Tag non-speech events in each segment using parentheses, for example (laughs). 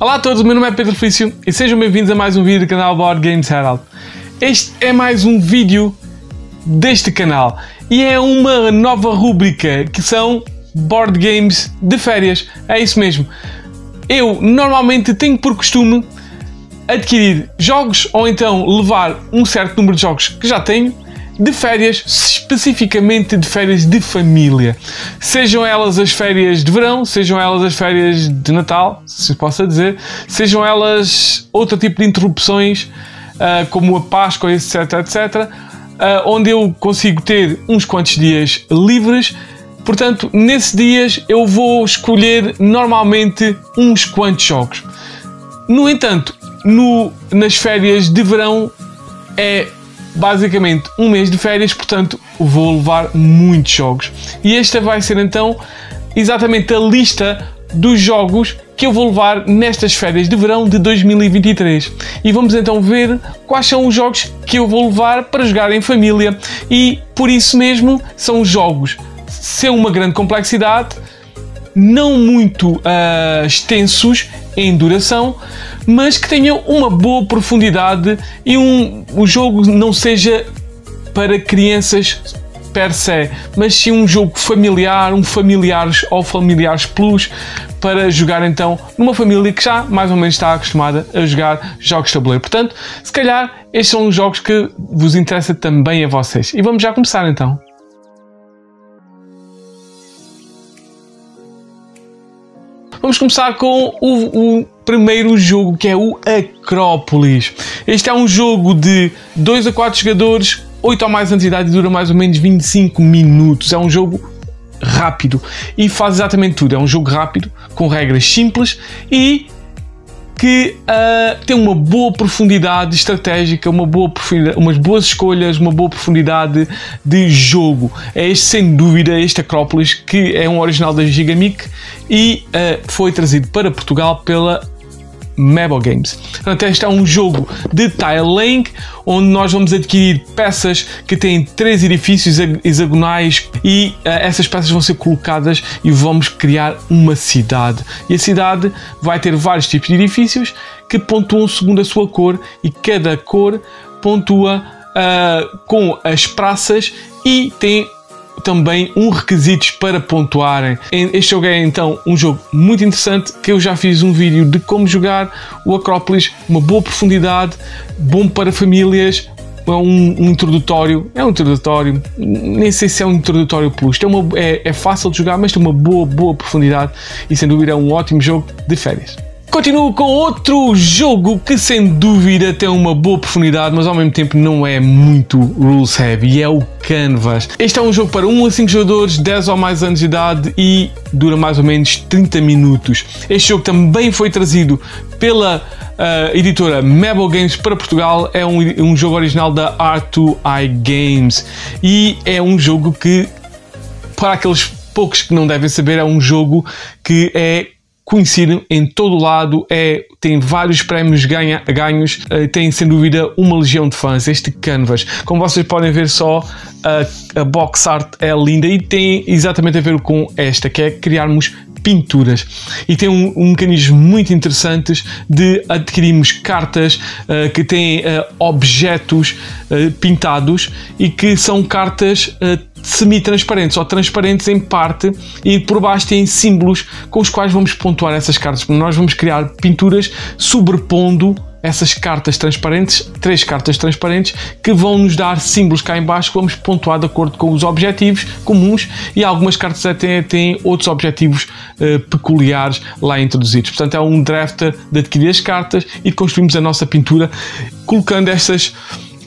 Olá a todos, o meu nome é Pedro Felício e sejam bem-vindos a mais um vídeo do canal Board Games Herald. Este é mais um vídeo deste canal e é uma nova rúbrica que são Board Games de férias. É isso mesmo. Eu normalmente tenho por costume adquirir jogos ou então levar um certo número de jogos que já tenho de férias, especificamente de férias de família. Sejam elas as férias de verão, sejam elas as férias de Natal, se possa dizer, sejam elas outro tipo de interrupções, uh, como a Páscoa, etc, etc, uh, onde eu consigo ter uns quantos dias livres. Portanto, nesses dias eu vou escolher normalmente uns quantos jogos. No entanto, no, nas férias de verão é basicamente um mês de férias, portanto vou levar muitos jogos. E esta vai ser então exatamente a lista dos jogos que eu vou levar nestas férias de verão de 2023. E vamos então ver quais são os jogos que eu vou levar para jogar em família. E por isso mesmo são jogos sem uma grande complexidade, não muito uh, extensos em duração, mas que tenham uma boa profundidade e um, o jogo não seja para crianças per se, mas sim um jogo familiar, um familiares ou familiares plus para jogar então numa família que já mais ou menos está acostumada a jogar jogos de tabuleiro. Portanto, se calhar estes são os jogos que vos interessam também a vocês. E vamos já começar então. Vamos começar com o, o, primeiro jogo que é o Acrópolis. Este é um jogo de 2 a 4 jogadores, 8 ou mais de idade e dura mais ou menos 25 minutos. É um jogo rápido e faz exatamente tudo. É um jogo rápido, com regras simples e que uh, tem uma boa profundidade estratégica, uma boa profundidade, umas boas escolhas, uma boa profundidade de jogo. É este, sem dúvida, este Acrópolis, que é um original da Gigamic e uh, foi trazido para Portugal pela Mabel Games. Portanto, este é um jogo de tile onde nós vamos adquirir peças que têm três edifícios hexagonais e uh, essas peças vão ser colocadas e vamos criar uma cidade. E a cidade vai ter vários tipos de edifícios que pontuam segundo a sua cor e cada cor pontua uh, com as praças e tem também um requisitos para pontuarem. Este jogo é então um jogo muito interessante que eu já fiz um vídeo de como jogar o Acrópolis, uma boa profundidade, bom para famílias, é um, um, introdutório, é um introdutório, nem sei se é um introdutório plus, é, uma, é, é fácil de jogar, mas tem uma boa, boa profundidade e sem dúvida é um ótimo jogo de férias. Continuo com outro jogo que sem dúvida tem uma boa profundidade, mas ao mesmo tempo não é muito rules heavy, é o Canvas. Este é um jogo para 1 a 5 jogadores, 10 ou mais anos de idade e dura mais ou menos 30 minutos. Este jogo também foi trazido pela uh, editora Mabel Games para Portugal, é um, um jogo original da R2i Games e é um jogo que, para aqueles poucos que não devem saber, é um jogo que é conhecido em todo o lado, é, tem vários prémios ganha, ganhos, uh, tem sem dúvida uma legião de fãs. Este canvas, como vocês podem ver, só a, a box art é linda e tem exatamente a ver com esta, que é criarmos pinturas e tem um, um mecanismo muito interessante de adquirirmos cartas uh, que têm uh, objetos uh, pintados e que são cartas semi-transparentes ou transparentes em parte e por baixo têm símbolos com os quais vamos pontuar essas cartas. Nós vamos criar pinturas sobrepondo essas cartas transparentes, três cartas transparentes, que vão nos dar símbolos cá em baixo que vamos pontuar de acordo com os objetivos comuns e algumas cartas até têm outros objetivos uh, peculiares lá introduzidos. Portanto, é um draft de adquirir as cartas e construímos a nossa pintura colocando essas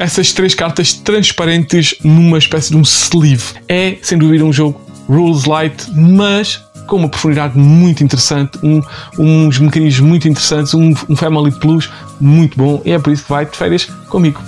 essas três cartas transparentes numa espécie de um sleeve. É, sem dúvida, um jogo rules light, mas com uma profundidade muito interessante, um, uns mecanismos muito interessantes, um, um Family Plus muito bom e é por isso que vai de férias comigo.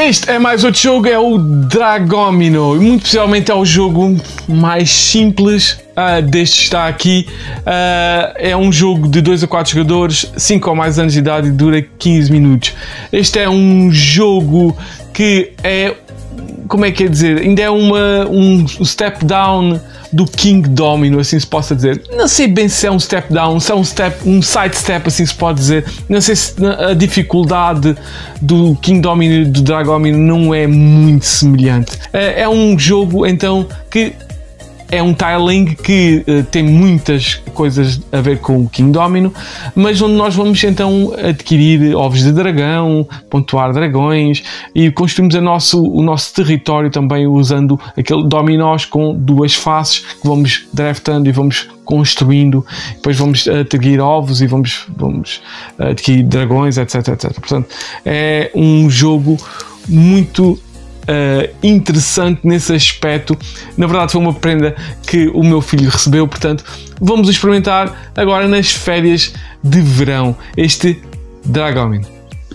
Este é mais outro jogo, é o Dragomino muito possivelmente é o jogo mais simples uh, deste está aqui. Uh, é um jogo de 2 a 4 jogadores, 5 ou mais anos de idade e dura 15 minutos. Este é um jogo que é como é que é dizer, ainda é uma, um step down do King Domino, assim se possa dizer. Não sei bem se é um step down, se é um step, um side step, assim se pode dizer. Não sei se a dificuldade do King Domino e do Dragomino não é muito semelhante. É, é um jogo então que é um tiling que uh, tem muitas coisas a ver com o King Domino, mas onde nós vamos então adquirir ovos de dragão, pontuar dragões e construímos nosso, o nosso território também usando aquele dominós com duas faces que vamos draftando e vamos construindo, depois vamos adquirir ovos e vamos, vamos adquirir dragões, etc, etc. Portanto, é um jogo muito uh, interessante nesse aspecto. Na verdade, foi uma prenda que o meu filho recebeu, portanto, vamos experimentar agora nas férias de verão este Dragomin.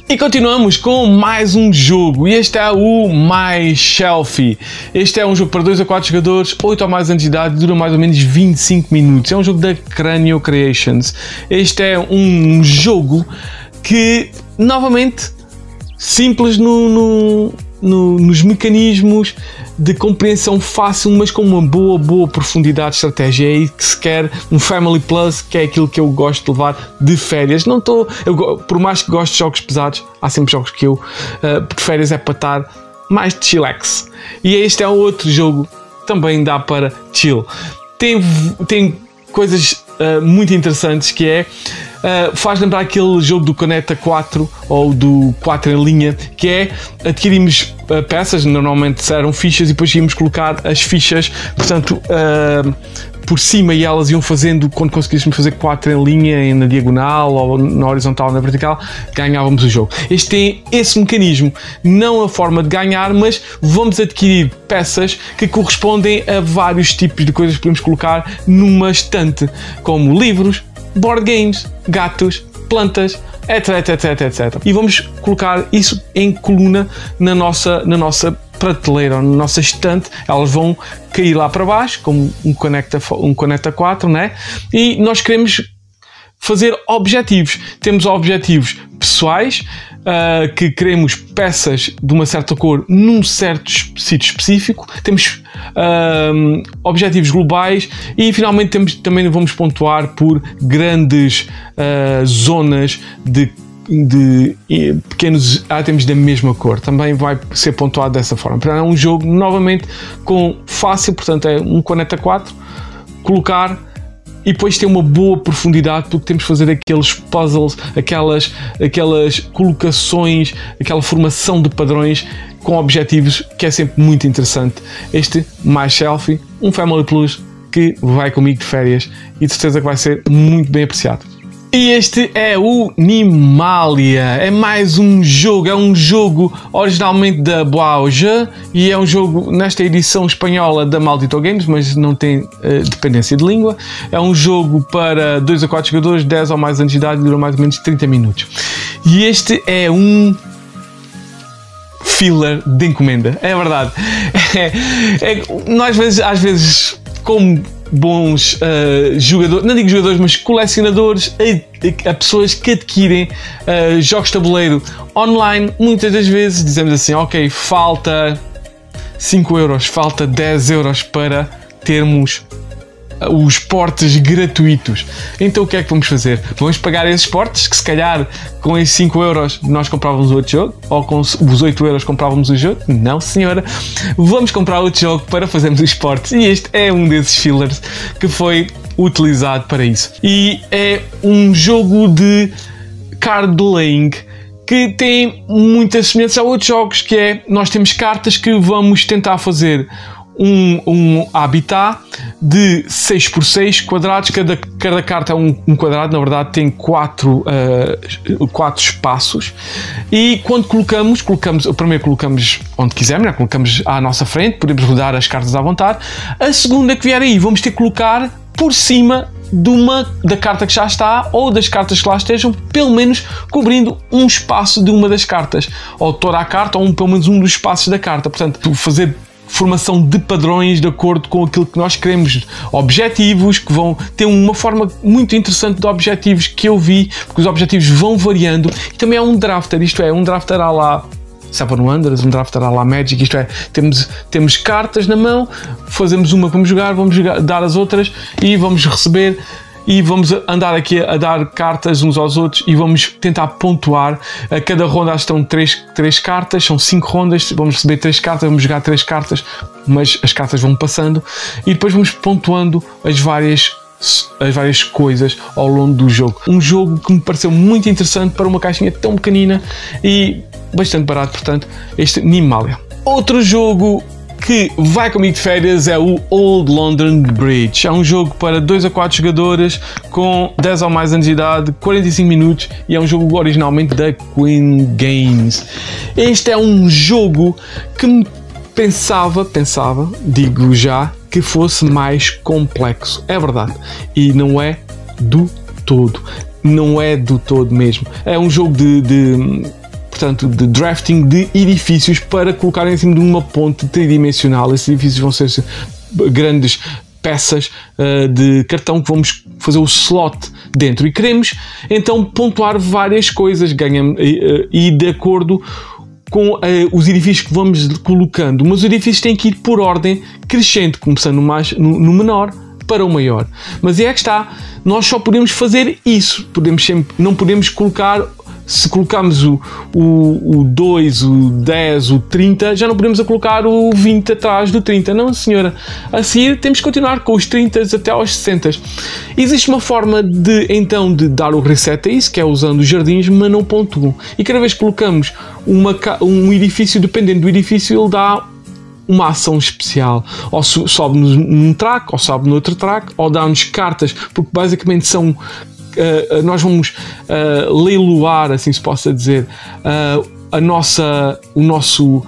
E continuamos com mais um jogo, e este é o My Shelfie. Este é um jogo para 2 a 4 jogadores, 8 ou mais anos de idade, dura mais ou menos 25 minutos. É um jogo da Cranio Creations. Este é um jogo que, novamente, simples no, no no, nos mecanismos de compreensão fácil, mas com uma boa, boa profundidade de estratégia. É aí que se quer um Family Plus, que é aquilo que eu gosto de levar de férias. Não estou, por mais que goste de jogos pesados, há sempre jogos que eu, uh, porque férias é para estar mais de chillax. E este é outro jogo também dá para chill. Tem, tem coisas uh, muito interessantes que é uh, faz lembrar aquele jogo do Conecta 4 ou do 4 em linha, que é adquirimos uh, peças, normalmente eram fichas, e depois íamos colocar as fichas, portanto, por cima e elas iam fazendo, quando conseguíssemos fazer 4 em linha, na diagonal ou na horizontal ou na vertical, ganhávamos o jogo. Este tem esse mecanismo, não a forma de ganhar, mas vamos adquirir peças que correspondem a vários tipos de coisas que podemos colocar numa estante, como livros, board games, gatos, plantas, etc, etc, etc. E vamos colocar isso em coluna na nossa, na nossa prateleira, na nossa estante, elas vão cair lá para baixo, como um Conecta, um Conecta 4, né? E nós queremos fazer objetivos. Temos objetivos pessoais, uh, que queremos peças de uma certa cor num certo sítio específico, temos uh, objetivos globais e finalmente temos, também vamos pontuar por grandes uh, zonas de de pequenos átomos da mesma cor também vai ser pontuado dessa forma. É um jogo novamente com fácil, portanto é um Coneta 4, colocar e depois tem uma boa profundidade porque temos que fazer aqueles puzzles, aquelas, aquelas colocações, aquela formação de padrões com objetivos que é sempre muito interessante. Este mais selfie, um Family Plus que vai comigo de férias e de certeza que vai ser muito bem apreciado. E este é o Nimalia. É mais um jogo, é um jogo originalmente da Boauja e é um jogo nesta edição espanhola da Maldito Games, mas não tem uh, dependência de língua. É um jogo para 2 a 4 jogadores, 10 ou mais anos de idade, dura mais ou menos 30 minutos. E este é um filler de encomenda, é verdade. (laughs) É, é, nós às vezes como bons uh, jogadores, não digo jogadores, mas colecionadores, a, a pessoas que adquirem uh, jogos de tabuleiro online, muitas das vezes dizemos assim, ok, falta 5 euros, falta 10 euros para termos os portes gratuitos. Então o que é que vamos fazer? Vamos pagar esses portes, que se calhar com esses 5 euros nós comprávamos outro jogo, ou com os 8 euros comprávamos o jogo? Não, senhora. Vamos comprar outro jogo para fazermos os portes. E este é um desses fillers que foi utilizado para isso. E é um jogo de card laying que tem muitas semelhanças a outros jogos, que é nós temos cartas que vamos tentar fazer um, um habitat de 6 por 6 quadrados, cada, cada carta é um, um quadrado, na verdade tem 4 uh, quatro espaços. E quando colocamos, colocamos, primeiro colocamos onde quisermos, né? colocamos à nossa frente, podemos rodar as cartas à vontade, a segunda que vier aí vamos ter que colocar por cima de uma da carta que já está ou das cartas que lá estejam, pelo menos cobrindo um espaço de uma das cartas, ou toda a carta, ou um, pelo menos um dos espaços da carta. Portanto, fazer formação de padrões de acordo com aquilo que nós queremos, objetivos que vão ter uma forma muito interessante de objetivos que eu vi, porque os objetivos vão variando e também é um drafter, isto é, um drafter à lá Seven Wonders, um draft da La Magic, isto é, temos, temos cartas na mão, fazemos uma, vamos jogar, vamos jogar, dar as outras e vamos receber e vamos andar aqui a dar cartas uns aos outros e vamos tentar pontuar. A cada ronda estão três, três cartas, são cinco rondas, vamos receber três cartas, vamos jogar três cartas, mas as cartas vão passando e depois vamos pontuando as várias as várias coisas ao longo do jogo. Um jogo que me pareceu muito interessante para uma caixinha tão pequenina e bastante barato, portanto, este Nimalia. Outro jogo que vai comigo de férias é o Old London Bridge. É um jogo para 2 a 4 jogadores com 10 ou mais anos de idade, 45 minutos e é um jogo originalmente da Queen Games. Este é um jogo que pensava, pensava, digo já, que fosse mais complexo. É verdade. E não é do todo. Não é do todo mesmo. É um jogo de, de portanto, de drafting de edifícios para colocar em cima de uma ponte tridimensional. Esses edifícios vão ser grandes peças uh, de cartão que vamos fazer o slot dentro e queremos então pontuar várias coisas ganham, e, e de acordo com uh, os edifícios que vamos colocando, mas os edifícios têm que ir por ordem crescente, começando no, mais, no, no menor para o maior. Mas é que está, nós só podemos fazer isso, podemos sempre, não podemos colocar se colocarmos o, o, o 2, o 10, o 30, já não podemos colocar o 20 atrás do 30. Não, senhora. A seguir temos que continuar com os 30 até aos 60. Existe uma forma de então de dar o reset a isso, que é usando os jardins, mas não ponto 1. E cada vez que colocamos uma, um edifício, dependendo do edifício, ele dá uma ação especial. Ou sobe num track, ou sobe no outro track, ou dá-nos cartas, porque basicamente são nós vamos uh, leiloar, assim se possa dizer, uh, a nossa, o nosso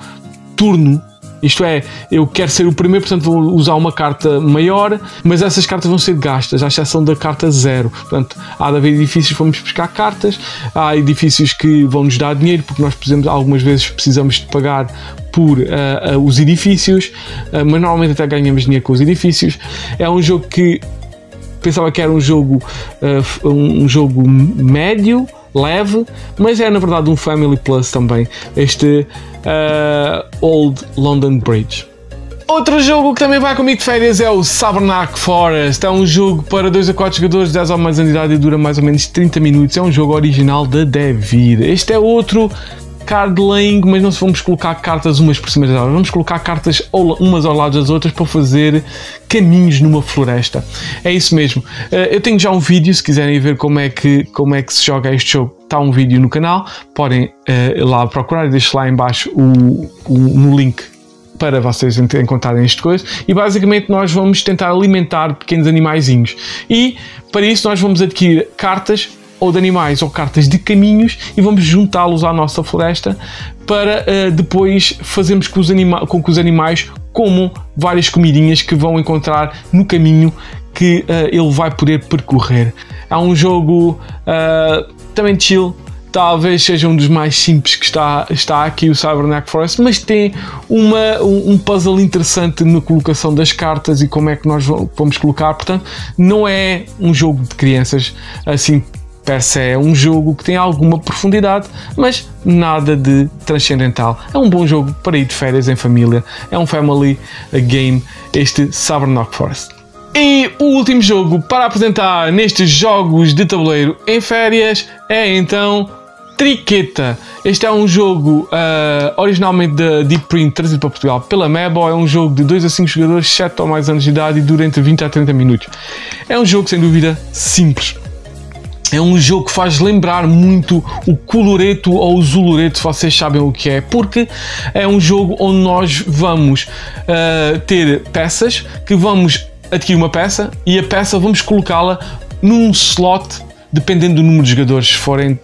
turno isto é, eu quero ser o primeiro, portanto vou usar uma carta maior, mas essas cartas vão ser gastas, à exceção da carta zero. Portanto, há de haver edifícios que vamos buscar cartas, há edifícios que vão nos dar dinheiro, porque nós precisamos, algumas vezes precisamos de pagar por uh, uh, os edifícios, uh, mas normalmente até ganhamos dinheiro com os edifícios. É um jogo que pensava que era um jogo, uh, um jogo médio, leve, mas é na verdade um Family Plus também. Este uh, Old London Bridge. Outro jogo que também vai comigo de férias é o Sabernac Forest. É um jogo para 2 a 4 jogadores, 10 ou mais de idade e dura mais ou menos 30 minutos. É um jogo original da Devir. Este é outro card laying, mas não vamos colocar cartas umas por cima das outras, vamos colocar cartas umas ao lado das outras para fazer caminhos numa floresta. É isso mesmo. Eh, eu tenho já um vídeo, se quiserem ver como é que, como é que se joga este jogo, está um vídeo no canal, podem uh, lá procurar, deixo lá embaixo o, o, no link para vocês encontrarem este coisa e basicamente nós vamos tentar alimentar pequenos animaizinhos e para isso nós vamos adquirir cartas ou de animais ou cartas de caminhos e vamos juntá-los à nossa floresta para uh, depois fazermos com, os com que os animais comam várias comidinhas que vão encontrar no caminho que uh, ele vai poder percorrer. É um jogo uh, também chill, talvez seja um dos mais simples que está, está aqui o Cyberneck Forest, mas tem uma, um puzzle interessante na colocação das cartas e como é que nós vamos colocar. Portanto, não é um jogo de crianças assim per se é um jogo que tem alguma profundidade, mas nada de transcendental. É um bom jogo para ir de férias em família. É um family game, este Sabernock Forest. E o último jogo para apresentar nestes jogos de tabuleiro em férias é então Triqueta. Este é um jogo uh, originalmente da Deep Print, trazido para Portugal pela Mebo. É um jogo de 2 a 5 jogadores, 7 ou mais anos de idade e dura entre 20 a 30 minutos. É um jogo sem dúvida simples é um jogo que faz lembrar muito o Coloreto ou o Zulureto, vocês sabem o que é, porque é um jogo onde nós vamos uh, ter peças que vamos adquirir uma peça e a peça vamos colocá-la num slot dependendo do número de jogadores. Se forem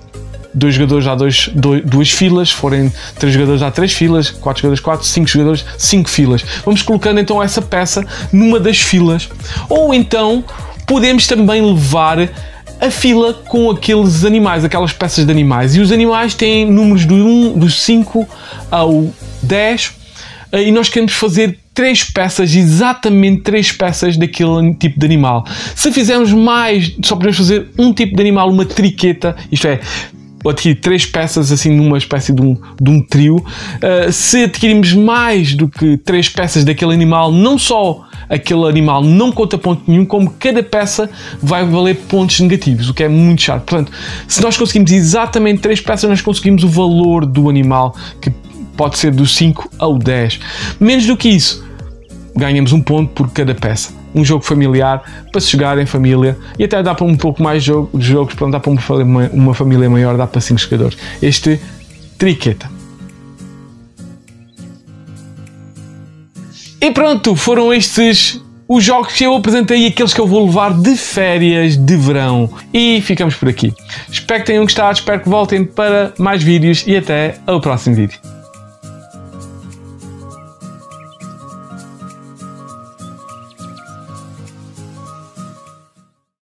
dois jogadores há dois, dois, duas filas, forem três jogadores há três filas, quatro jogadores quatro, cinco jogadores cinco filas. Vamos colocando então essa peça numa das filas. Ou então podemos também levar a fila com aqueles animais, aquelas peças de animais. E os animais têm números do 1, do 5 ao 10 eh, e nós queremos fazer três peças, exatamente três peças daquele tipo de animal. Se fizermos mais, só podemos fazer um tipo de animal, uma triqueta, isto é, adquirir três peças assim numa espécie de um, de um trio. Uh, se adquirirmos mais do que três peças daquele animal, não só aquele animal não conta ponto nenhum, como cada peça vai valer pontos negativos, o que é muito chato. Portanto, se nós conseguimos exatamente três peças, nós conseguimos o valor do animal, que pode ser do 5 ao 10. Menos do que isso, ganhamos um ponto por cada peça. Um jogo familiar para se jogar em família e até dá para um pouco mais de jogos, para dar para uma, uma família maior, dá para 5 jogadores. Este Triqueta. E pronto, foram estes os jogos que eu apresentei e aqueles que eu vou levar de férias de verão. E ficamos por aqui. Espero que tenham gostado, espero que voltem para mais vídeos e até ao próximo vídeo.